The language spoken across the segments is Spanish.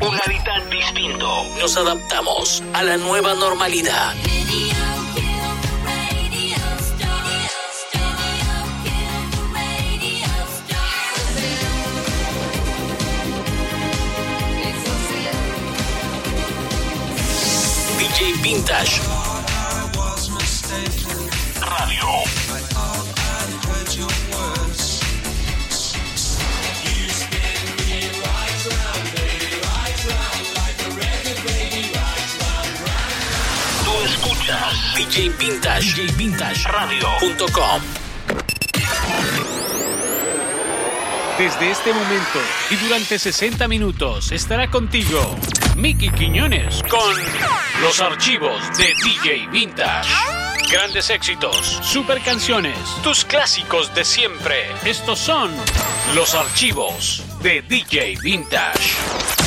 Un hábitat distinto. Nos adaptamos a la nueva normalidad. DJ Vintage DJ Vintage, Radio.com. Desde este momento y durante 60 minutos estará contigo Mickey Quiñones con los archivos de DJ Vintage. Grandes éxitos, super canciones, tus clásicos de siempre. Estos son los archivos de DJ Vintage.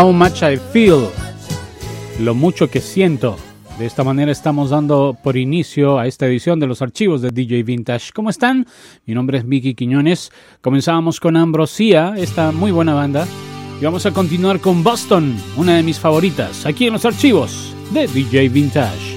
How Much I Feel, lo mucho que siento. De esta manera estamos dando por inicio a esta edición de los archivos de DJ Vintage. ¿Cómo están? Mi nombre es Vicky Quiñones. Comenzábamos con Ambrosía, esta muy buena banda. Y vamos a continuar con Boston, una de mis favoritas, aquí en los archivos de DJ Vintage.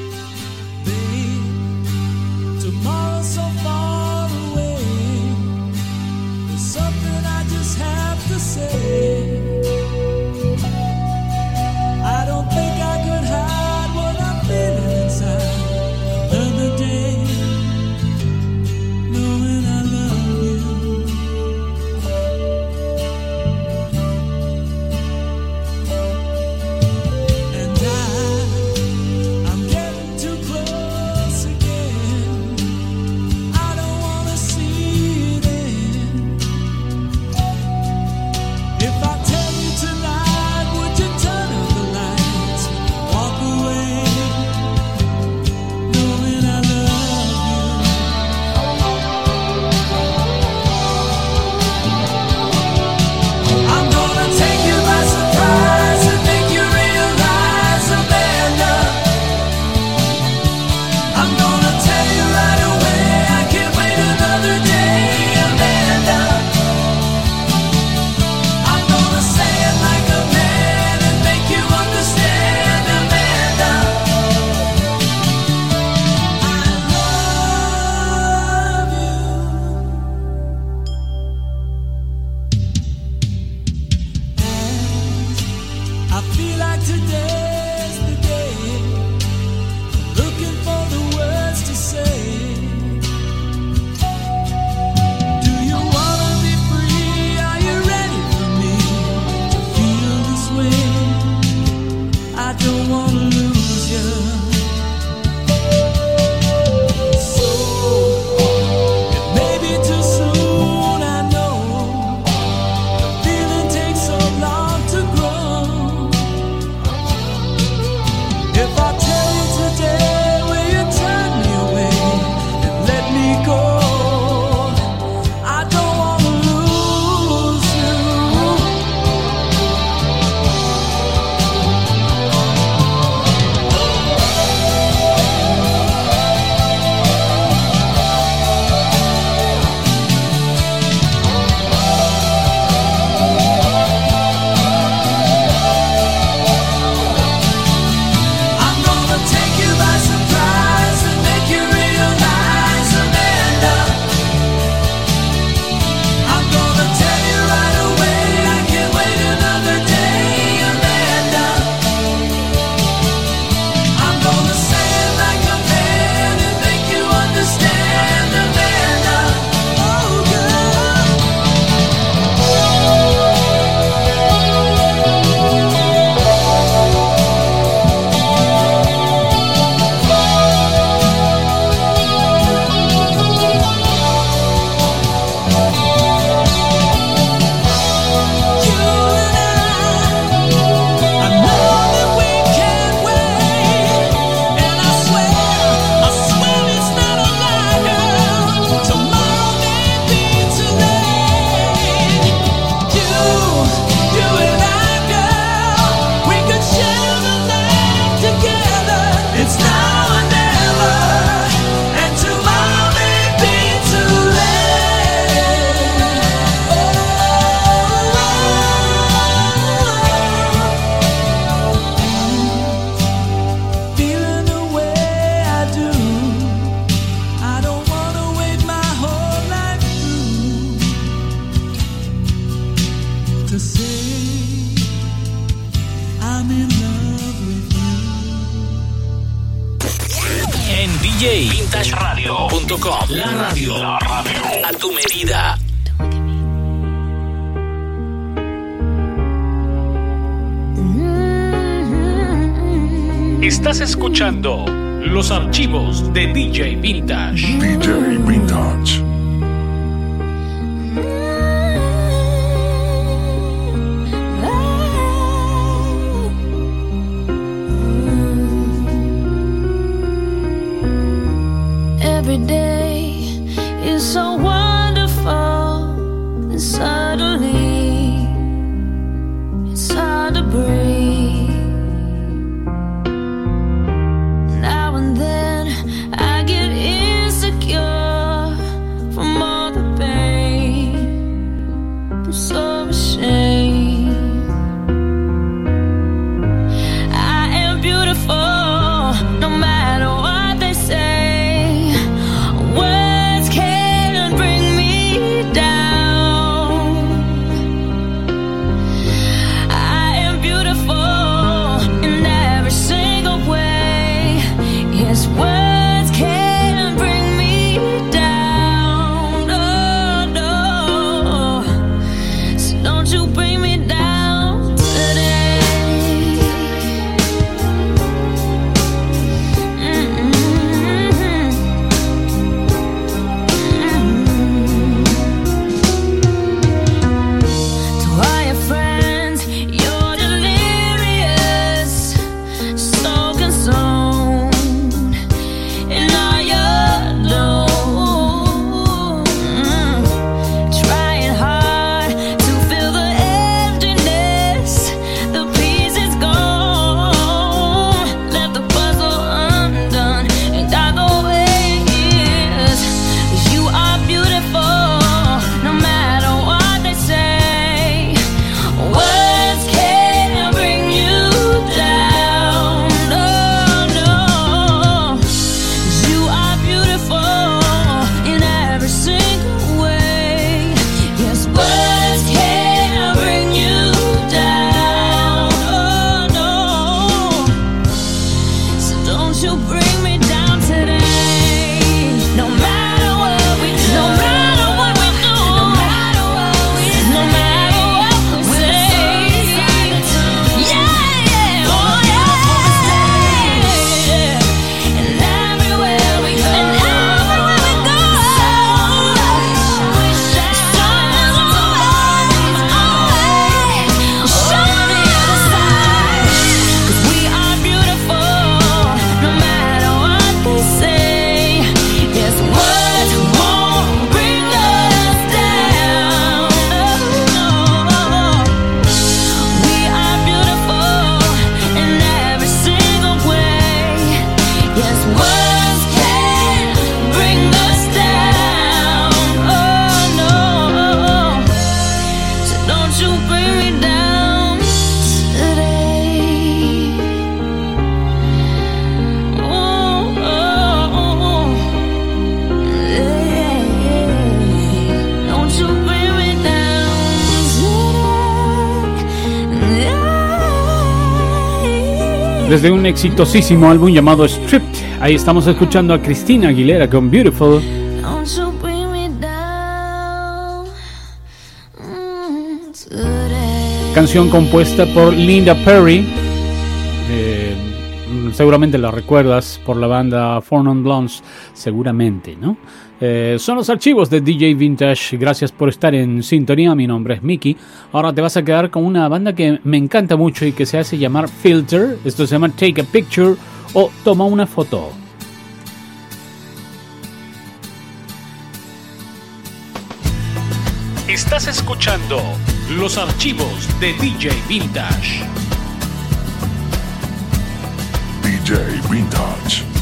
The bird Desde un exitosísimo álbum llamado Stripped, ahí estamos escuchando a Cristina Aguilera con Beautiful. Mm, Canción compuesta por Linda Perry. Eh, seguramente la recuerdas por la banda Four Non Blondes, seguramente, ¿no? Eh, son los archivos de DJ Vintage. Gracias por estar en sintonía. Mi nombre es Mickey. Ahora te vas a quedar con una banda que me encanta mucho y que se hace llamar Filter. Esto se llama Take a Picture o Toma una foto. Estás escuchando los archivos de DJ Vintage. DJ Vintage.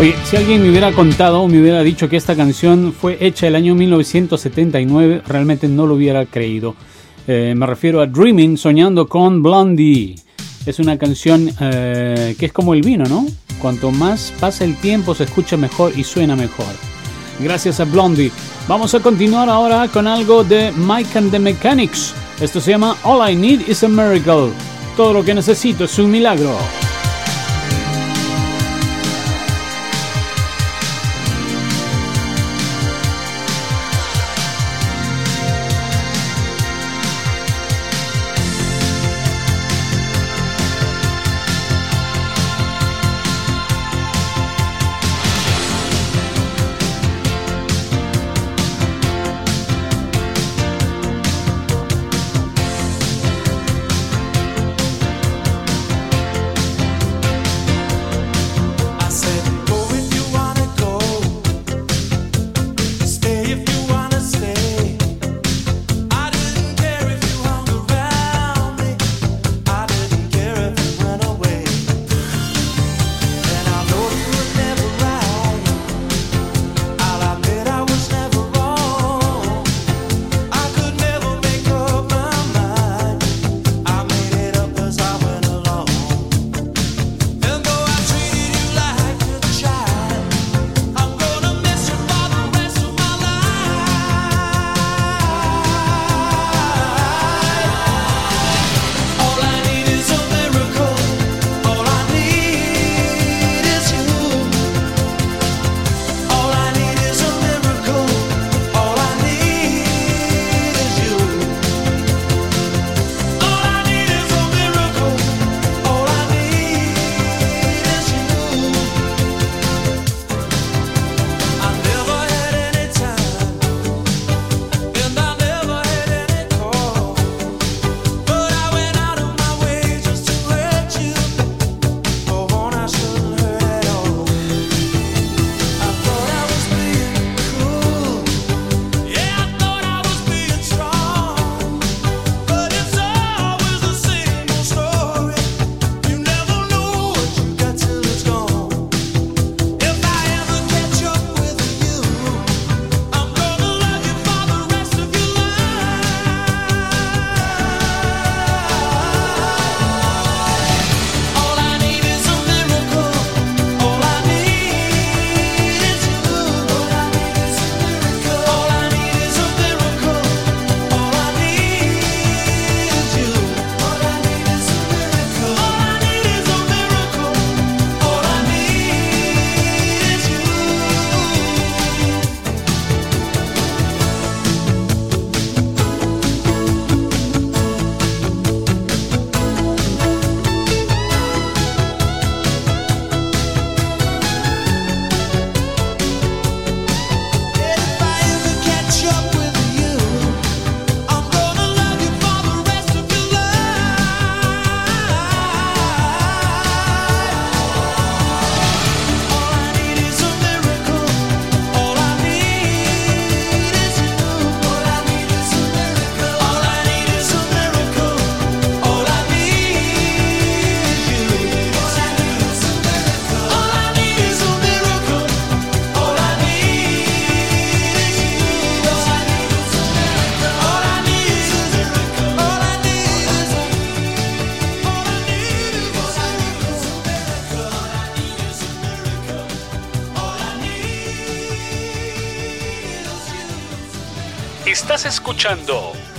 Oye, si alguien me hubiera contado o me hubiera dicho que esta canción fue hecha el año 1979, realmente no lo hubiera creído. Eh, me refiero a Dreaming, soñando con Blondie. Es una canción eh, que es como el vino, ¿no? Cuanto más pasa el tiempo se escucha mejor y suena mejor. Gracias a Blondie. Vamos a continuar ahora con algo de Mike and the Mechanics. Esto se llama All I Need is a Miracle. Todo lo que necesito es un milagro.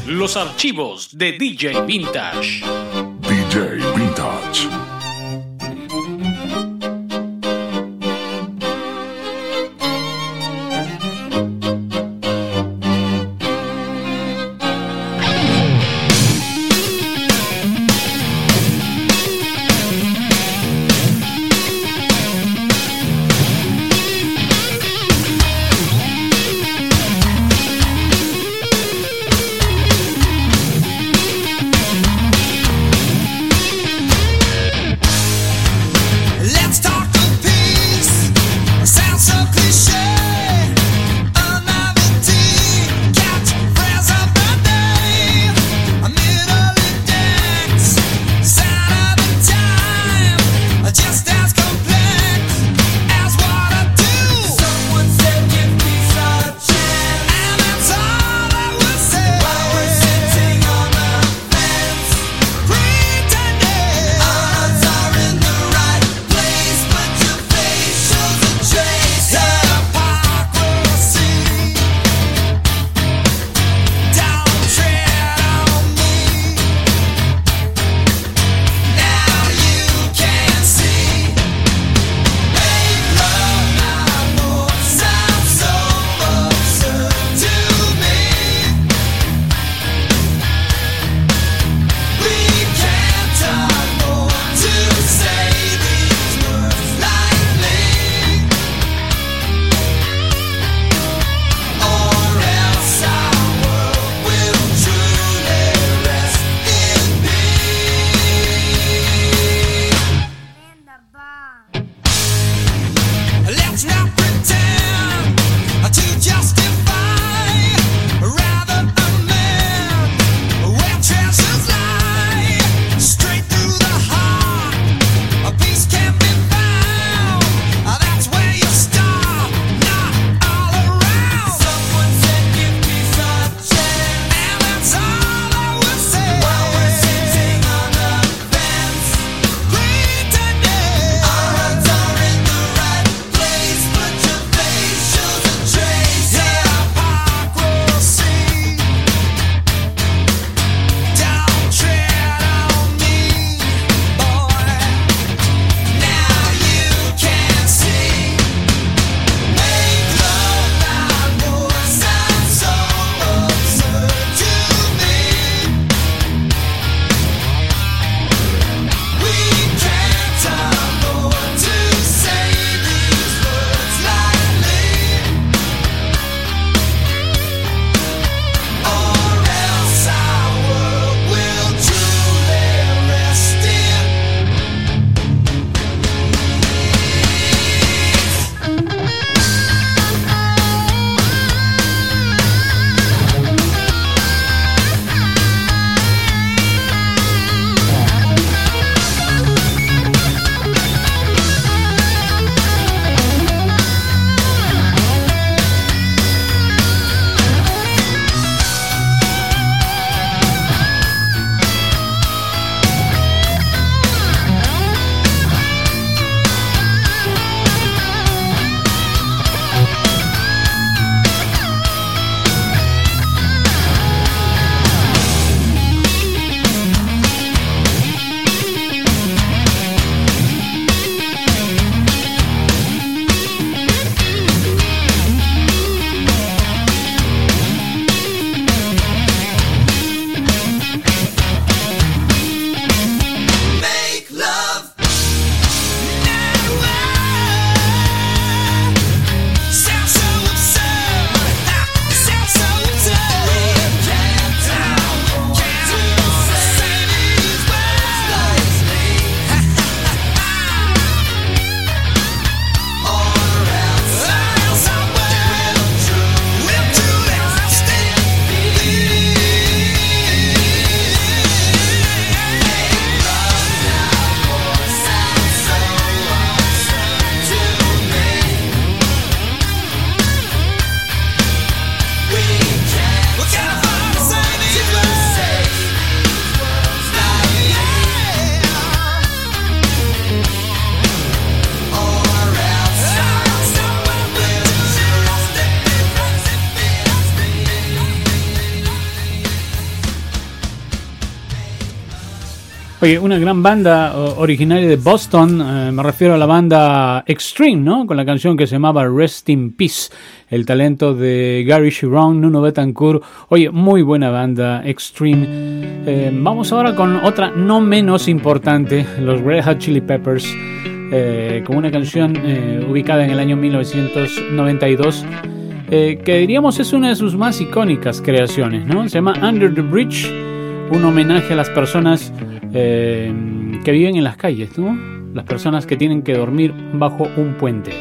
Los archivos de DJ Vintage. Oye, una gran banda originaria de Boston, eh, me refiero a la banda Extreme, ¿no? Con la canción que se llamaba Rest in Peace, el talento de Gary Chiron, Nuno Betancourt. Oye, muy buena banda Extreme. Eh, vamos ahora con otra no menos importante, los Red Hot Chili Peppers, eh, con una canción eh, ubicada en el año 1992. Eh, que diríamos es una de sus más icónicas creaciones, ¿no? Se llama Under the Bridge, un homenaje a las personas Em, que viven en las calles, ¿no? Las personas que tienen que dormir bajo un puente.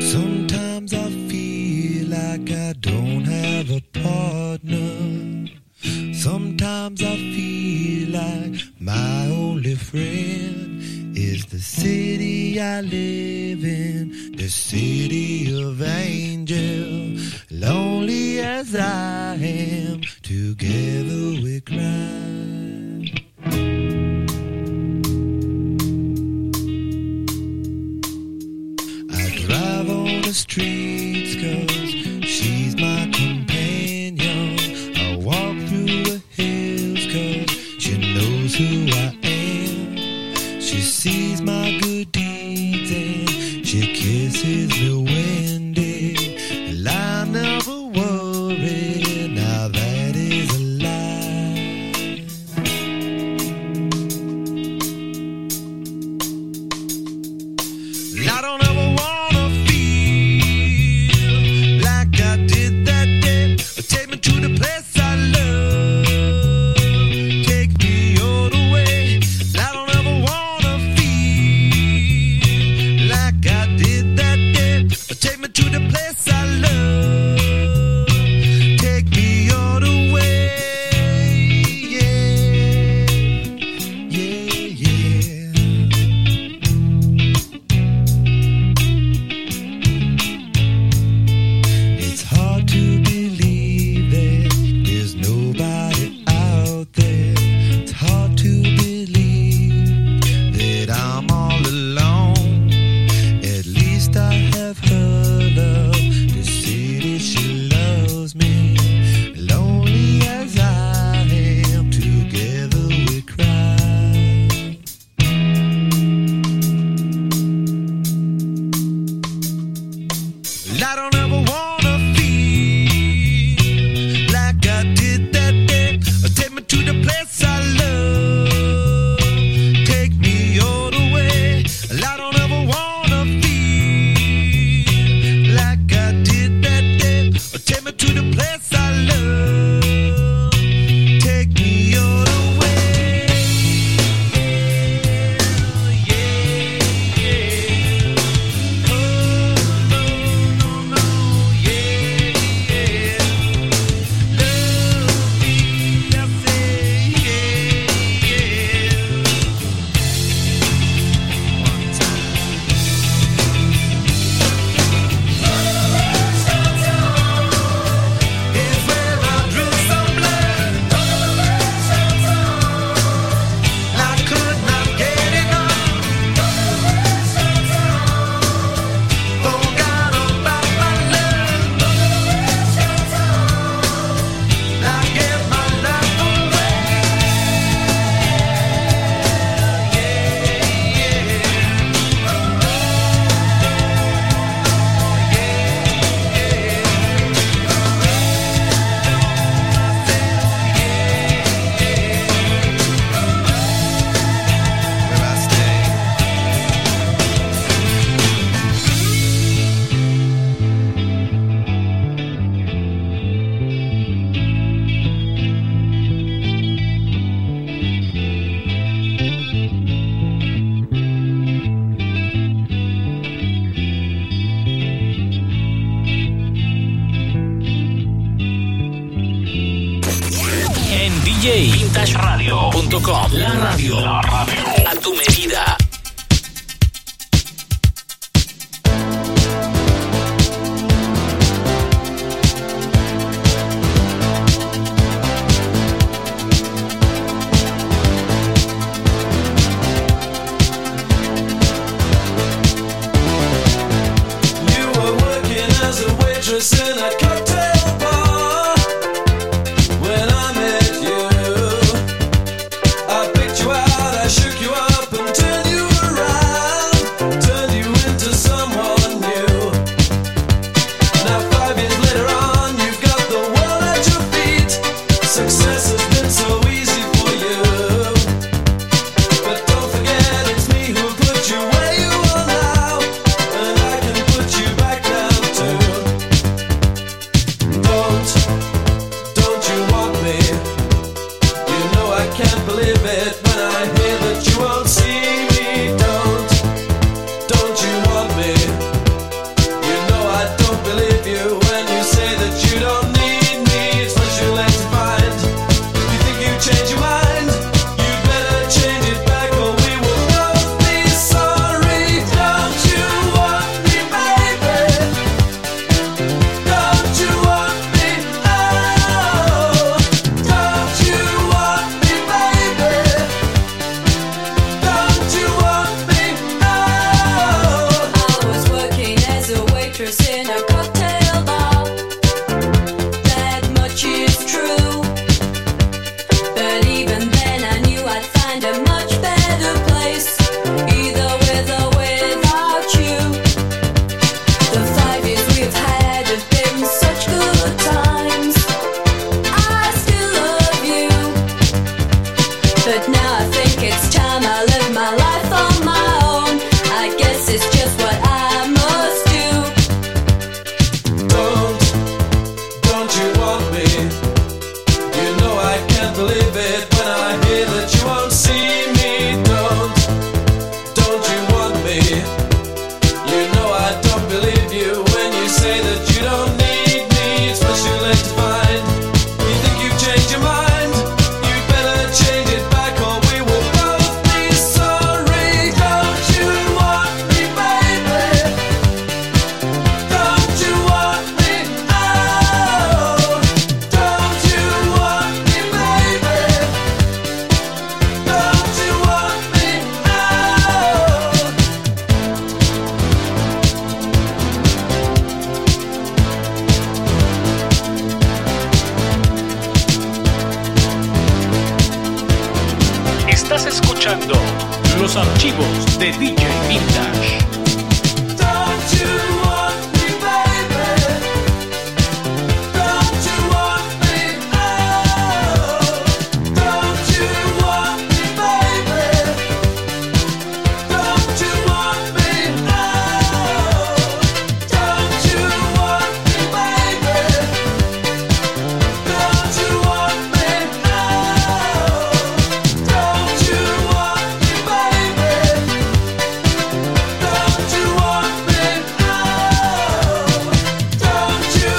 Sometimes I feel like I don't have a partner. Sometimes I feel like my only friend is the city I live in. The city of angel. as I am. Together we cry. I drive on the street. Estás escuchando los archivos de DJ Vintage.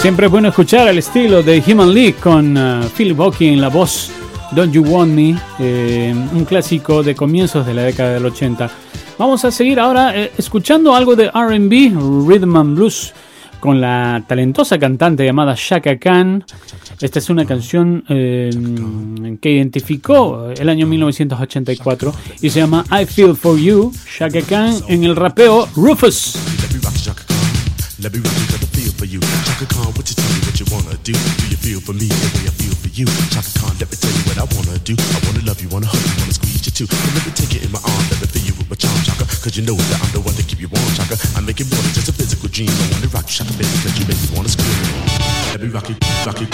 Siempre es bueno escuchar el estilo de Human League con uh, Phil Bucky en la voz Don't You Want Me, eh, un clásico de comienzos de la década del 80. Vamos a seguir ahora eh, escuchando algo de RB, Rhythm and Blues, con la talentosa cantante llamada Shaka Khan. Esta es una canción eh, que identificó el año 1984 y se llama I Feel For You, Shaka Khan en el rapeo Rufus. For me the way I feel for you? Chaka Khan, let me tell you what I wanna do. I wanna love you, wanna hug you, wanna squeeze you too. And let me take it in my arms, let me feel you with my charm, Chaka. Cause you know that I'm the one to keep you warm, Chaka. I make it more than just a physical dream. I wanna rock you, Chaka, baby, cause you make me wanna scream. Let me rock you, rock you.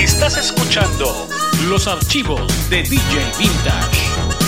Estás escuchando los archivos de DJ Vintage.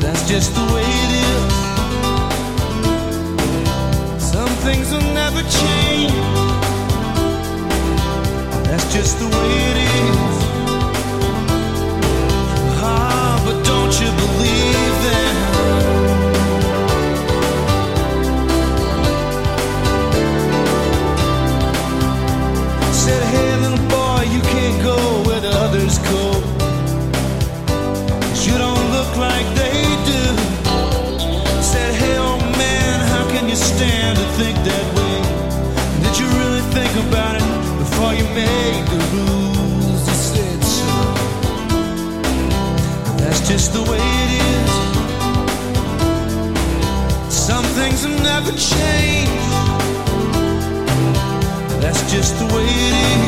That's just the way it is. Some things will never change. That's just the way it is. would change. That's just the way it is.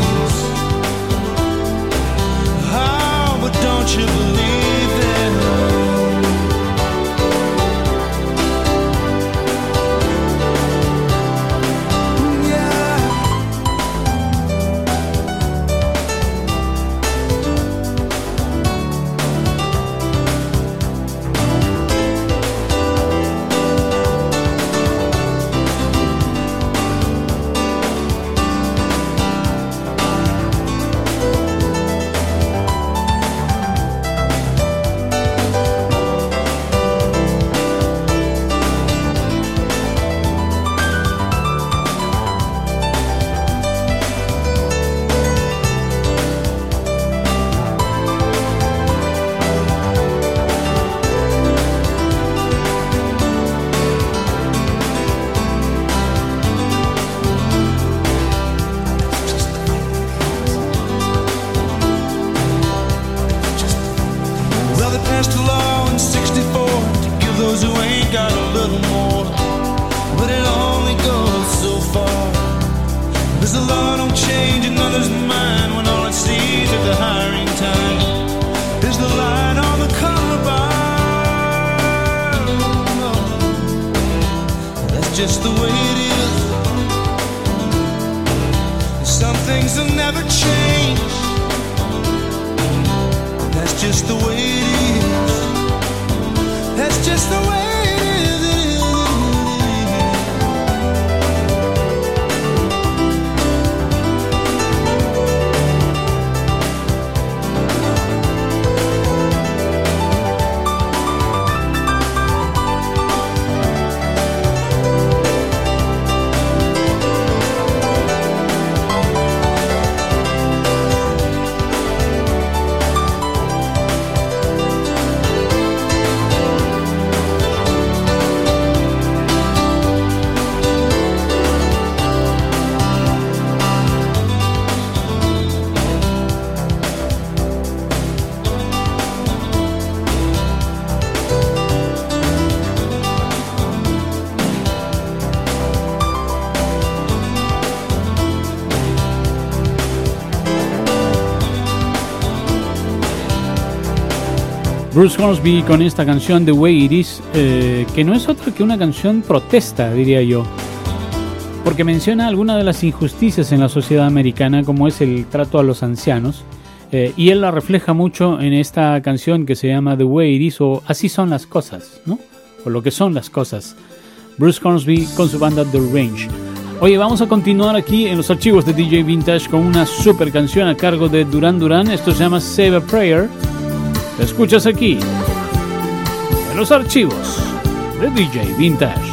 Bruce Hornsby con esta canción The Way It Is, eh, que no es otra que una canción protesta, diría yo, porque menciona algunas de las injusticias en la sociedad americana, como es el trato a los ancianos, eh, y él la refleja mucho en esta canción que se llama The Way It Is, o Así son las cosas, ¿no? O lo que son las cosas. Bruce Hornsby con su banda The Range. Oye, vamos a continuar aquí en los archivos de DJ Vintage con una super canción a cargo de Duran Duran. Esto se llama Save a Prayer. Escuchas aquí, en los archivos de DJ Vintage.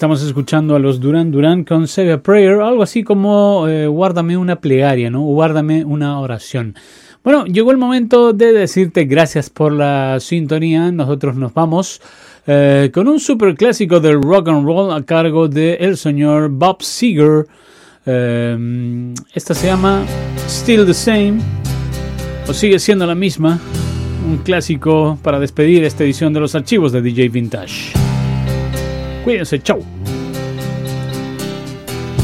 Estamos escuchando a los Duran Duran con Save a Prayer, algo así como eh, guárdame una plegaria, ¿no? Guárdame una oración. Bueno, llegó el momento de decirte gracias por la sintonía. Nosotros nos vamos eh, con un super clásico del rock and roll a cargo de el señor Bob Seger. Eh, esta se llama Still the Same, o sigue siendo la misma. Un clásico para despedir esta edición de los archivos de DJ Vintage. Cuídense, chau.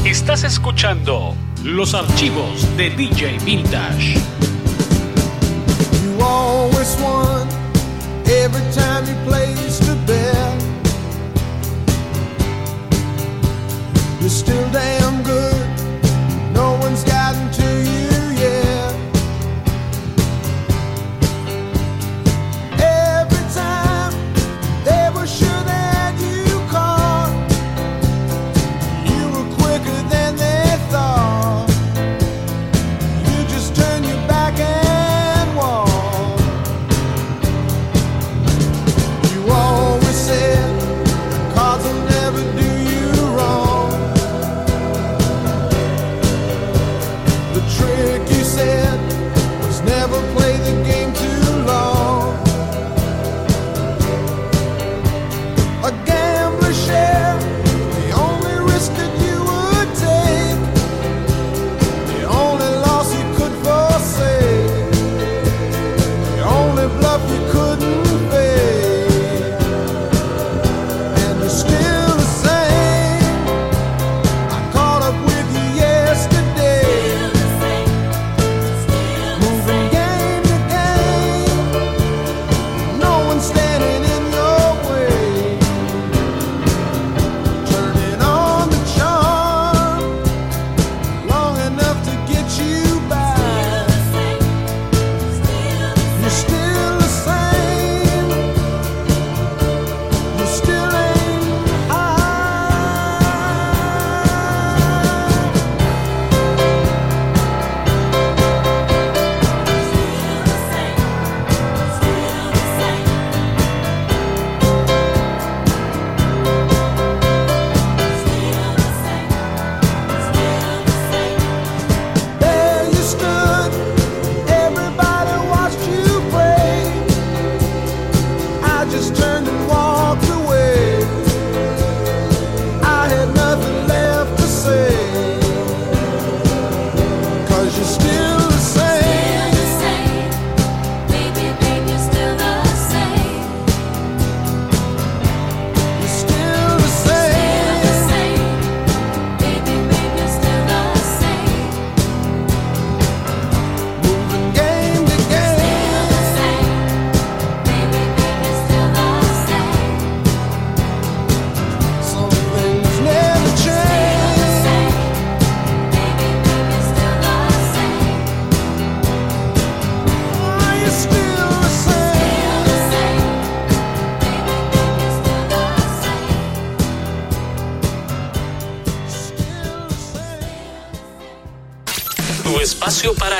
Estás escuchando los archivos de DJ Vintage. You always won every time you placed a bet. You're still damn good. No one's gotten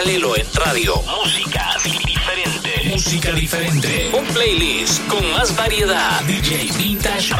paralelo en radio. Música diferente. Música diferente. Un playlist con más variedad. DJ Vintage.